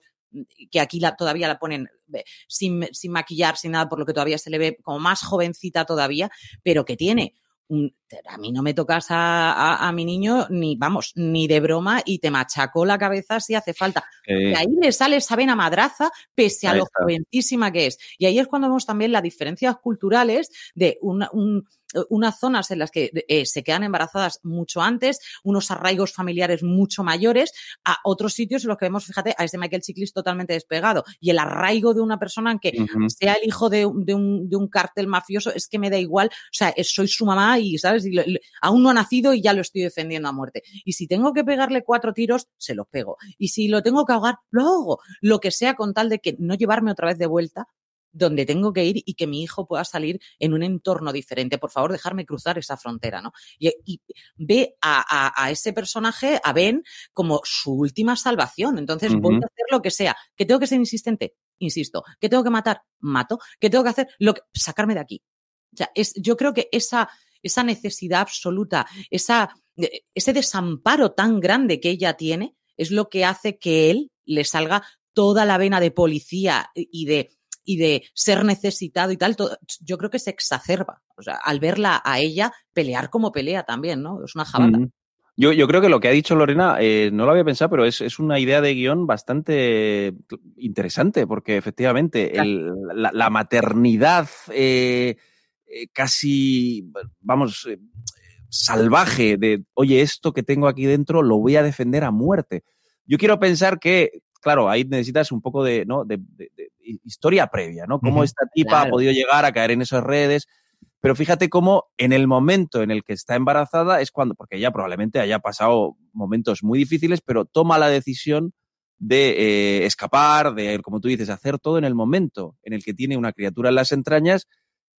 que aquí la, todavía la ponen eh, sin, sin maquillar, sin nada, por lo que todavía se le ve como más jovencita todavía, pero que tiene un, a mí no me tocas a, a- a mi niño ni, vamos, ni de broma y te machaco la cabeza si hace falta. Eh, Y ahí le sale esa vena madraza pese a lo está. jovencísima que es. Y ahí es cuando vemos también las diferencias culturales de una- un- unas zonas en las que eh, se quedan embarazadas mucho antes, unos arraigos familiares mucho mayores, a otros sitios en los que vemos, fíjate, a ese Michael Chiklis totalmente despegado. Y el arraigo de una persona en que sea el hijo de, un- de un, de un cártel mafioso, es que me da igual, o sea, soy su mamá y, ¿sabes? Y aún no ha nacido y ya lo estoy defendiendo a muerte. Y si tengo que pegarle cuatro tiros, se los pego. Y si lo tengo que ahogar, lo ahogo. Lo que sea con tal de que no llevarme otra vez de vuelta donde tengo que ir y que mi hijo pueda salir en un entorno diferente. Por favor, dejarme cruzar esa frontera, ¿no? Y, ve a, ese personaje, a Ben, como su última salvación. Entonces, voy a hacer lo que sea. ¿Que tengo que ser insistente? Insisto. ¿Que tengo que matar? Mato. ¿Que tengo que hacer? Lo que, sacarme de aquí. O sea, es, yo creo que esa, esa necesidad absoluta, esa, eh, ese desamparo tan grande que ella tiene, es lo que hace que él le salga toda la vena de policía y de, y de ser necesitado y tal, yo creo que se exacerba. O sea, al verla a ella pelear como pelea también, ¿no? Es una jabata. Yo, yo, creo que lo que ha dicho Lorena, eh, no lo había pensado, pero es, es, una idea de guion bastante interesante, porque efectivamente la, maternidad eh, eh, casi, vamos, salvaje de, oye, esto que tengo aquí dentro lo voy a defender a muerte. Yo quiero pensar que, claro, ahí necesitas un poco de, ¿no? de, historia previa, ¿no? Cómo esta tipa ha podido llegar a caer en esas redes. Pero fíjate cómo en el momento en el que está embarazada es cuando, porque ella probablemente haya pasado momentos muy difíciles, pero toma la decisión de eh, escapar, de, como tú dices, hacer todo en el momento en el que tiene una criatura en las entrañas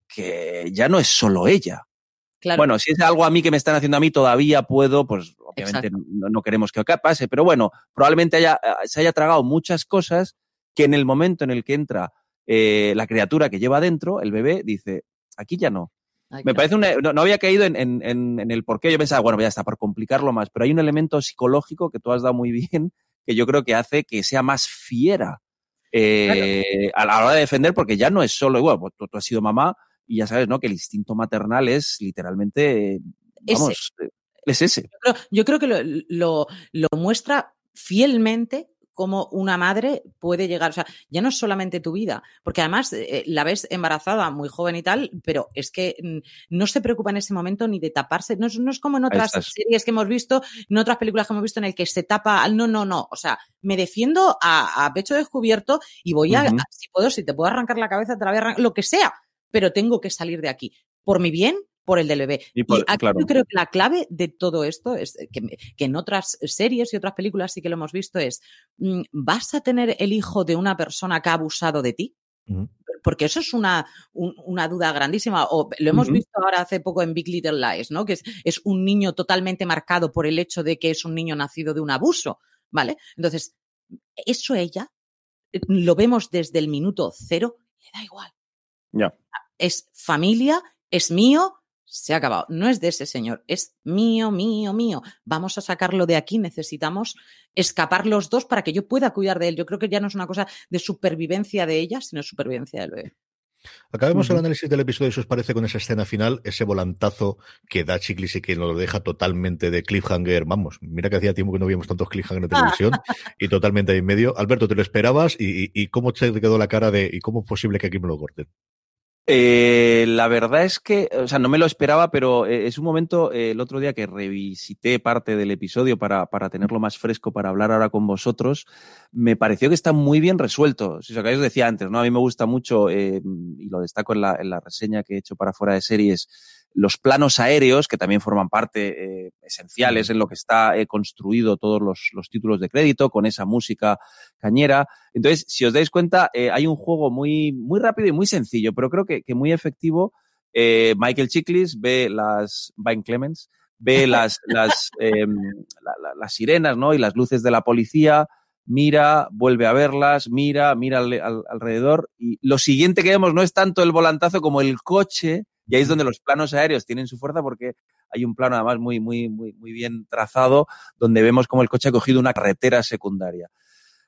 que ya no es solo ella. Bueno, si es algo a mí que me están haciendo a mí, todavía puedo, pues obviamente no, queremos que pase, pero bueno, probablemente haya, eh, se haya tragado muchas cosas que en el momento en el que entra eh, la criatura que lleva adentro, el bebé, dice, aquí ya no. Me parece una, no, había caído en, en, en, el por qué. Yo pensaba, bueno, ya está, por complicarlo más, pero hay un elemento psicológico que tú has dado muy bien, que yo creo que hace que sea más fiera eh, a la hora de defender, porque ya no es solo, igual, pues, tú, has sido mamá, y ya sabes, ¿no? Que el instinto maternal es literalmente, vamos, ese. es ese. Yo creo, que lo, lo, lo muestra fielmente cómo una madre puede llegar, o sea, ya no es solamente tu vida, porque además eh, la ves embarazada, muy joven y tal, pero es que mm, no se preocupa en ese momento ni de taparse, no es, como en otras series que hemos visto, en otras películas que hemos visto en el que se tapa, no, no, no, o sea, me defiendo a, pecho descubierto y voy a, si puedo, si te puedo arrancar la cabeza, te la voy a arrancar, lo que sea, pero tengo que salir de aquí. Por mi bien, por el del bebé. Y, aquí yo creo que la clave de todo esto es que, en otras series y otras películas sí que lo hemos visto es, mm, ¿vas a tener el hijo de una persona que ha abusado de ti? Porque eso es una, una, duda grandísima. O lo hemos visto ahora hace poco en Big Little Lies, ¿no? Que es, es, un niño totalmente marcado por el hecho de que es un niño nacido de un abuso, ¿vale? Entonces, eso ella eh, lo vemos desde el minuto cero, le da igual. Ya. Es familia, es mío, se ha acabado. No es de ese señor, es mío, mío, mío. Vamos a sacarlo de aquí. Necesitamos escapar los dos para que yo pueda cuidar de él. Yo creo que ya no es una cosa de supervivencia de ella, sino supervivencia del bebé. Acabemos el análisis del episodio, si os parece, con esa escena final, ese volantazo que da Chiclis y que nos lo deja totalmente de cliffhanger. Vamos, mira que hacía tiempo que no veíamos tantos cliffhanger en televisión y totalmente en medio. Alberto, ¿te lo esperabas? ¿Y, y cómo te quedó la cara de y cómo es posible que aquí me lo corten? Eh, la verdad es que, o sea, no me lo esperaba, pero eh, es un momento, eh, el otro día que revisité parte del episodio para, para, tenerlo más fresco, para hablar ahora con vosotros, me pareció que está muy bien resuelto. Si os acordáis, os decía antes, ¿no? A mí me gusta mucho, y lo destaco en la, en la reseña que he hecho para fuera de series, los planos aéreos, que también forman parte eh, esenciales en lo que está eh, construido todos los, los, títulos de crédito, con esa música cañera. Entonces, si os dais cuenta, eh, hay un juego muy, muy rápido y muy sencillo, pero creo que, que muy efectivo. Michael Chiklis ve las, Vine Clemens, ve las, las, em, las sirenas, ¿no? Y las luces de la policía, mira, vuelve a verlas, mira, mira alrededor. Y lo siguiente que vemos no es tanto el volantazo como el coche y ahí es donde los planos aéreos tienen su fuerza porque hay un plano además muy, muy, muy, muy bien trazado donde vemos cómo el coche ha cogido una carretera secundaria.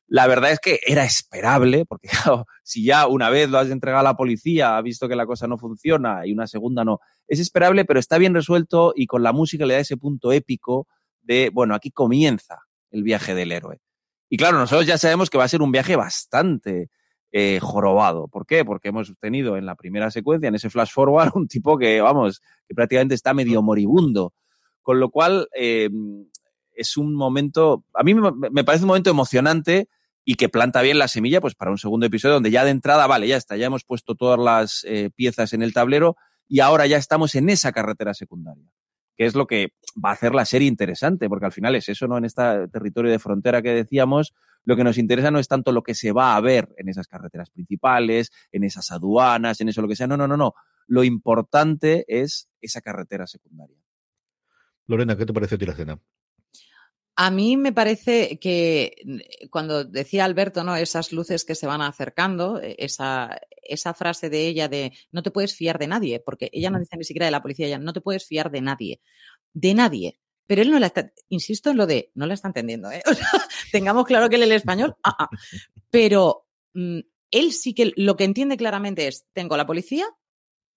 La verdad es que era esperable, porque si ya una vez lo has entregado a la policía, ha visto que la cosa no funciona y una segunda no, es esperable, pero está bien resuelto y con la música le da ese punto épico de, bueno, aquí comienza el viaje del héroe. Y claro, nosotros ya sabemos que va a ser un viaje bastante eh, jorobado. ¿Por qué? Porque hemos tenido en la primera secuencia, en ese flash forward, un tipo que, vamos, que prácticamente está medio moribundo. Con lo cual, eh, es un momento, a mí me parece un momento emocionante y que planta bien la semilla pues para un segundo episodio donde ya de entrada, vale, ya está, ya hemos puesto todas las eh, piezas en el tablero y ahora ya estamos en esa carretera secundaria. Que es lo que va a hacer la serie interesante, porque al final es eso, ¿no? En este territorio de frontera que decíamos, lo que nos interesa no es tanto lo que se va a ver en esas carreteras principales, en esas aduanas, en eso lo que sea, no, no, no, no. Lo importante es esa carretera secundaria. Lorena, ¿qué te parece a ti la escena? A mí me parece que mm, cuando decía Alberto, ¿no? Esas luces que se van acercando, e, esa, esa frase de ella de no te puedes fiar de nadie, porque ella no dice ni siquiera de la policía, ella no te puedes fiar de nadie. De nadie. Pero él no la está, insisto en lo de, no la está entendiendo, ¿eh? tengamos claro que él el español, ah, ah. pero mm, él sí que lo que entiende claramente es, tengo la policía,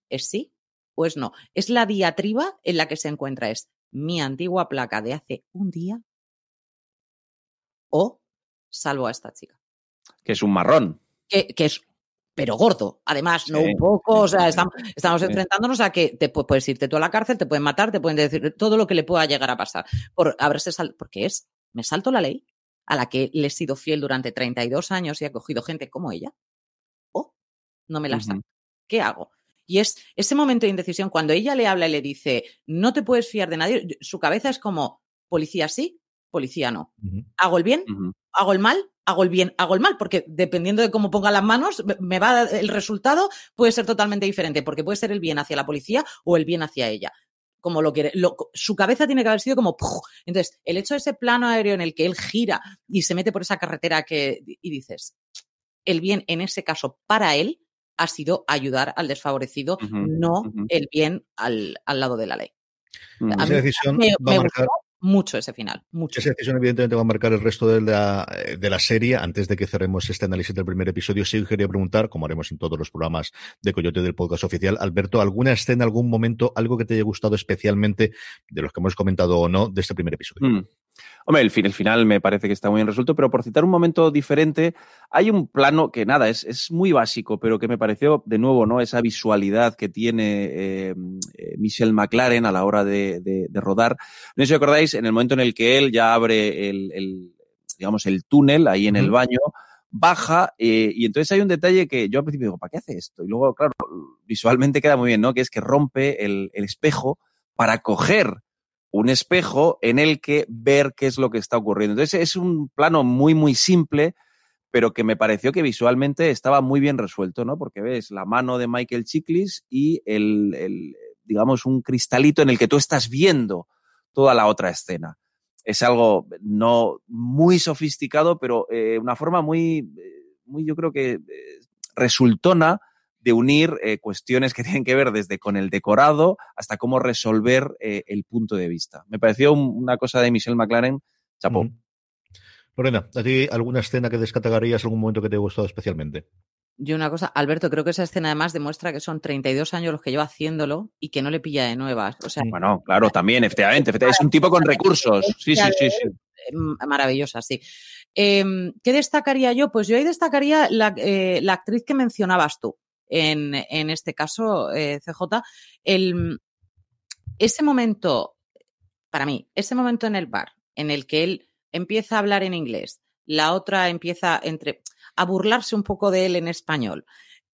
es sí o es no. Es la diatriba en la que se encuentra, es mi antigua placa de hace un día o salvo a esta chica. Que es un marrón. Que, es, pero gordo. Además, no un poco, o sea, estamos, enfrentándonos a que te puedes irte tú a la cárcel, te pueden matar, te pueden decir todo lo que le pueda llegar a pasar. Por haberse sal, porque es, me salto la ley a la que le he sido fiel durante 32 años y ha cogido gente como ella. O no me la salto. ¿Qué hago? Y es ese momento de indecisión, cuando ella le habla y le dice, no te puedes fiar de nadie, su cabeza es como, policía sí, policía no. ¿Hago el bien? ¿Hago el mal? Hago el bien, hago el mal, porque dependiendo de cómo ponga las manos, me va el resultado puede ser totalmente diferente, porque puede ser el bien hacia la policía o el bien hacia ella como lo quiere. su cabeza tiene que haber sido como. Entonces, el hecho de ese plano aéreo en el que él gira y se mete por esa carretera que. y dices, el bien en ese caso para él ha sido ayudar al desfavorecido, no el bien al, lado de la ley. Esa decisión me, mucho ese final. Mucho. Esa decisión, evidentemente, va a marcar el resto de la, eh, de la serie. Antes de que cerremos este análisis del primer episodio, sí quería preguntar, como haremos en todos los programas de Coyote del podcast oficial, Alberto, ¿alguna escena, algún momento, algo que te haya gustado especialmente de los que hemos comentado o no de este primer episodio? Mm. Hombre, el, el final me parece que está muy bien resuelto, pero por citar un momento diferente, hay un plano que nada, es, es muy básico, pero que me pareció de nuevo, ¿no? Esa visualidad que tiene eh, eh Michelle McLaren a la hora de, de, de, rodar. No sé si acordáis, en el momento en el que él ya abre el, el digamos, el túnel ahí en el baño, baja eh, y entonces hay un detalle que yo al principio digo, ¿para qué hace esto? Y luego, claro, visualmente queda muy bien, ¿no? Que es que rompe el, el espejo para coger un espejo en el que ver qué es lo que está ocurriendo. Entonces es un plano muy, muy simple, pero que me pareció que visualmente estaba muy bien resuelto, ¿no? Porque ves la mano de Michael Chiklis y el, digamos, un cristalito en el que tú estás viendo toda la otra escena. Es algo no muy sofisticado, pero eh, una forma muy, eh, muy, yo creo que eh, resultona de unir eh, cuestiones que tienen que ver desde con el decorado hasta cómo resolver eh, el punto de vista. Me pareció una cosa de Michelle McLaren, chapó. Lorena, ¿a ti alguna escena que descatagarías, algún momento que te haya gustado especialmente? Yo una cosa, Alberto, creo que esa escena además demuestra que son 32 años los que lleva haciéndolo y que no le pilla de nuevas. O sea, bueno, claro, también, efectivamente, es un tipo con recursos. Sí, sí, sí, sí. Maravillosa, sí. Em, ¿Qué destacaría yo? Pues yo ahí destacaría la, eh, la actriz que mencionabas tú, en, este caso, eh, CJ, el, ese momento, para mí, ese momento en el bar, en el que él empieza a hablar en inglés, la otra empieza entre, a burlarse un poco de él en español,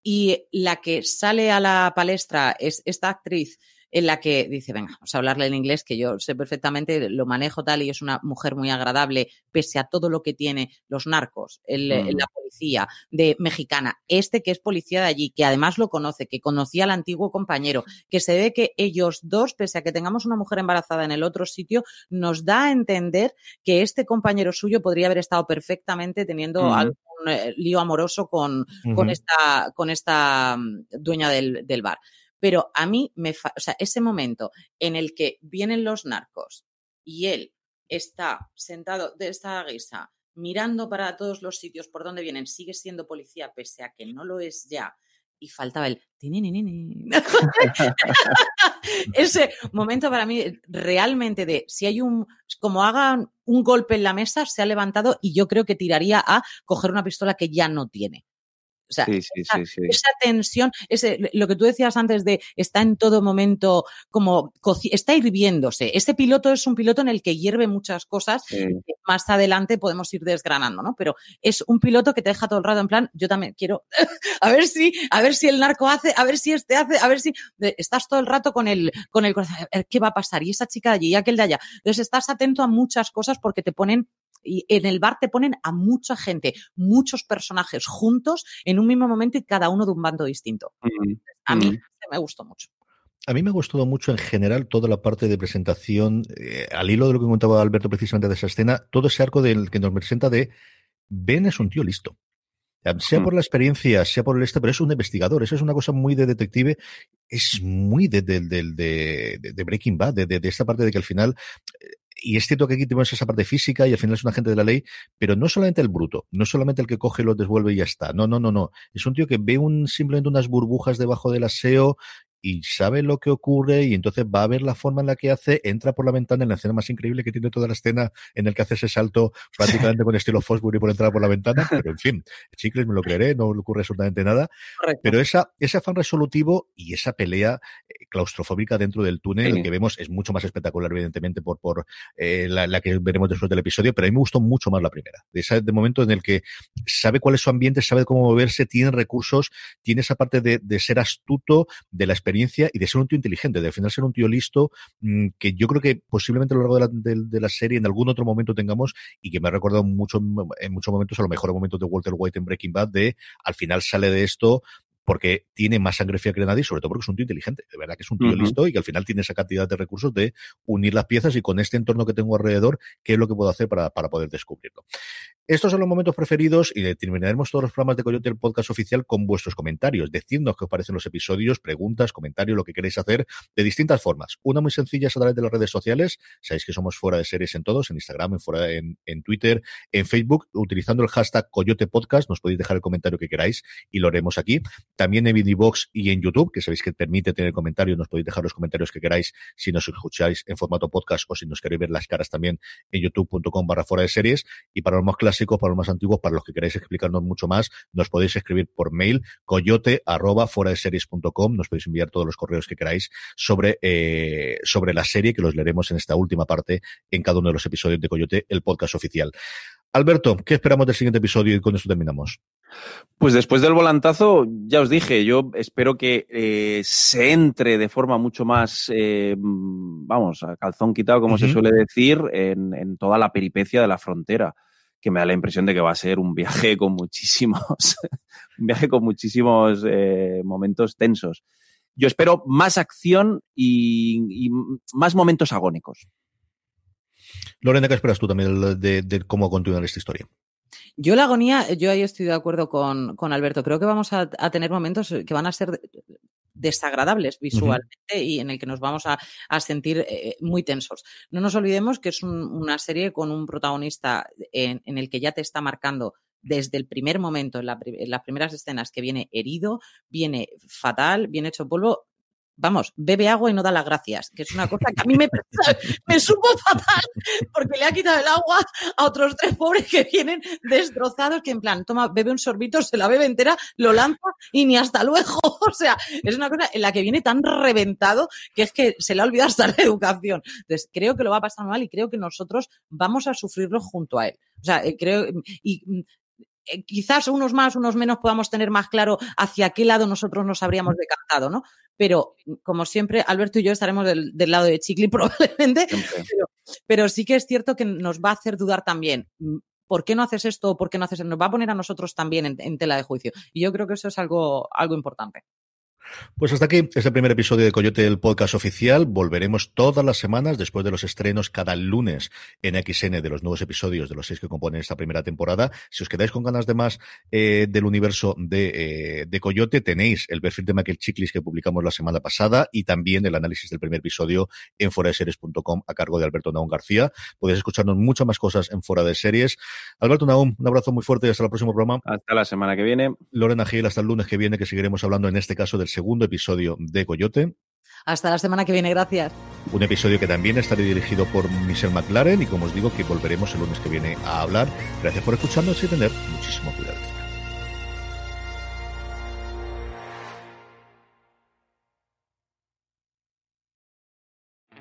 y la que sale a la palestra es esta actriz en la que dice, venga, vamos a hablarle en inglés, que yo sé perfectamente, lo manejo tal y es una mujer muy agradable, pese a todo lo que tiene los narcos, el, mm. la policía de mexicana, este que es policía de allí, que además lo conoce, que conocía al antiguo compañero, que se ve que ellos dos, pese a que tengamos una mujer embarazada en el otro sitio, nos da a entender que este compañero suyo podría haber estado perfectamente teniendo mm. algún eh, lío amoroso con, con, esta, con esta mm, dueña del, del bar. Pero a mí me, o sea, ese momento en el que vienen los narcos y él está sentado de esta guisa, mirando para todos los sitios por donde vienen, sigue siendo policía pese a que no lo es ya. Y faltaba el ese momento para mí realmente de si hay un como hagan un golpe en la mesa se ha levantado y yo creo que tiraría a coger una pistola que ya no tiene O sea, esa, tensión, ese, lo que tú decías antes de está en todo momento como está hirviéndose. Ese piloto es un piloto en el que hierve muchas cosas. más adelante podemos ir desgranando, ¿no? Pero es un piloto que te deja todo el rato en plan, yo también quiero, a ver si, a ver si el narco hace, a ver si este hace, a ver si estás todo el rato con el, con el corazón, a ver qué va a pasar, y esa chica de allí, y aquel de allá. Entonces estás atento a muchas cosas porque te ponen y en el bar te ponen a mucha gente, muchos personajes juntos en un mismo momento y cada uno de un bando distinto. A mí me gustó mucho. A mí me ha gustado mucho en general toda la parte de presentación, eh, al hilo de lo que comentaba Alberto precisamente de esa escena, todo ese arco del que nos presenta de Ben es un tío listo. Sea por la experiencia, sea por el este, pero es un investigador. Eso es una cosa muy de detective. Es muy de, de, Breaking Bad, de, esta parte de que al final eh, y es cierto que aquí tenemos esa parte física y al final es un agente de la ley, pero no solamente el bruto, no solamente el que coge, lo devuelve y ya está. No, no, no, no. Es un tío que ve un, simplemente unas burbujas debajo del aseo y sabe lo que ocurre y entonces va a ver la forma en la que hace, entra por la ventana en la escena más increíble que tiene toda la escena en el que hace ese salto prácticamente con estilo Fosbury por entrar por la ventana, pero en fin, chicles me lo creeré, no le ocurre absolutamente nada, pero esa, ese afán resolutivo y esa pelea eh, claustrofóbica dentro del túnel, que vemos es mucho más espectacular evidentemente por, por eh, la, que veremos después del episodio, pero a mí me gustó mucho más la primera, de ese de momento en el que sabe cuál es su ambiente, sabe cómo moverse, tiene recursos, tiene esa parte de, de ser astuto, de la experiencia y de ser un tío inteligente, de al final ser un tío listo, mm, que yo creo que posiblemente a lo largo de la, serie en algún otro momento tengamos y que me ha recordado mucho en muchos momentos a lo mejor momentos de Walter White en Breaking Bad de al final sale de esto porque tiene más sangre fría que nadie, sobre todo porque es un tío inteligente, de verdad que es un tío listo y que al final tiene esa cantidad de recursos de unir las piezas y con este entorno que tengo alrededor, qué es lo que puedo hacer para, para poder descubrirlo. Estos son los momentos preferidos y terminaremos todos los programas de Coyote el podcast oficial con vuestros comentarios. Decidnos qué os parecen los episodios, preguntas, comentarios, lo que queréis hacer de distintas formas. Una muy sencilla es a través de las redes sociales. Sabéis que somos fuera de series en todos, en Instagram, en, fuera, en, en Twitter, en Facebook, utilizando el hashtag Coyote Podcast. Nos podéis dejar el comentario que queráis y lo haremos aquí. También en Vidibox y en YouTube, que sabéis que permite tener comentarios. Nos podéis dejar los comentarios que queráis si nos escucháis en formato podcast o si nos queréis ver las caras también en youtube.com barra fuera de series. Y para los más clásicos, para los más antiguos, para los que queráis explicarnos mucho más, nos podéis escribir por mail coyote arroba fuera de series.com, nos podéis enviar todos los correos que queráis sobre, eh, sobre la serie que los leeremos en esta última parte en cada uno de los episodios de Coyote, el podcast oficial. Alberto, ¿qué esperamos del siguiente episodio y con esto terminamos? Pues después del volantazo, ya os dije, yo espero que eh, se entre de forma mucho más, eh, vamos, a calzón quitado, como se suele decir, en, toda la peripecia de la frontera que me da la impresión de que va a ser un viaje con muchísimos, un viaje con muchísimos eh, momentos tensos. Yo espero más acción y, más momentos agónicos. Lorena, ¿qué esperas tú también de, cómo continuar esta historia? Yo la agonía, yo ahí estoy de acuerdo con, Alberto. Creo que vamos a, tener momentos que van a ser desagradables visualmente y en el que nos vamos a, sentir eh, muy tensos. No nos olvidemos que es una serie con un protagonista en, el que ya te está marcando desde el primer momento, en, en, las primeras escenas, que viene herido, viene fatal, viene hecho polvo, vamos, bebe agua y no da las gracias, que es una cosa que a mí me, me supo fatal porque le ha quitado el agua a otros tres pobres que vienen destrozados, que en plan, toma, bebe un sorbito, se la bebe entera, lo lanza y ni hasta luego. O sea, es una cosa en la que viene tan reventado que es que se le ha olvidado hasta la educación. Entonces, creo que lo va a pasar mal y creo que nosotros vamos a sufrirlo junto a él. O sea, eh, creo, y eh, quizás unos más, unos menos podamos tener más claro hacia qué lado nosotros nos habríamos decantado, ¿no? Pero, como siempre, Alberto y yo estaremos del, lado de Chicli probablemente, pero, sí que es cierto que nos va a hacer dudar también. Mm, ¿Por qué no haces esto? ¿Por qué no haces esto? Nos va a poner a nosotros también en, en tela de juicio. Y yo creo que eso es algo, algo importante. Pues hasta aquí este primer episodio de Coyote, el podcast oficial. Volveremos todas las semanas después de los estrenos cada lunes en XN de los nuevos episodios de los seis que componen esta primera temporada. Si os quedáis con ganas de más eh, del universo de, eh, de, Coyote, tenéis el perfil de Michael Chiklis que publicamos la semana pasada y también el análisis del primer episodio en foradeseries.com a cargo de Alberto Naum García. Podéis escucharnos muchas más cosas en Fora de Series. Alberto Naum, un abrazo muy fuerte y hasta el próximo programa. Hasta la semana que viene. Lorena Gil, hasta el lunes que viene que seguiremos hablando en este caso del segundo episodio de Coyote. Hasta la semana que viene, gracias. Un episodio que también estará dirigido por Michelle McLaren y como os digo que volveremos el lunes que viene a hablar. Gracias por escucharnos y tener muchísimo cuidado.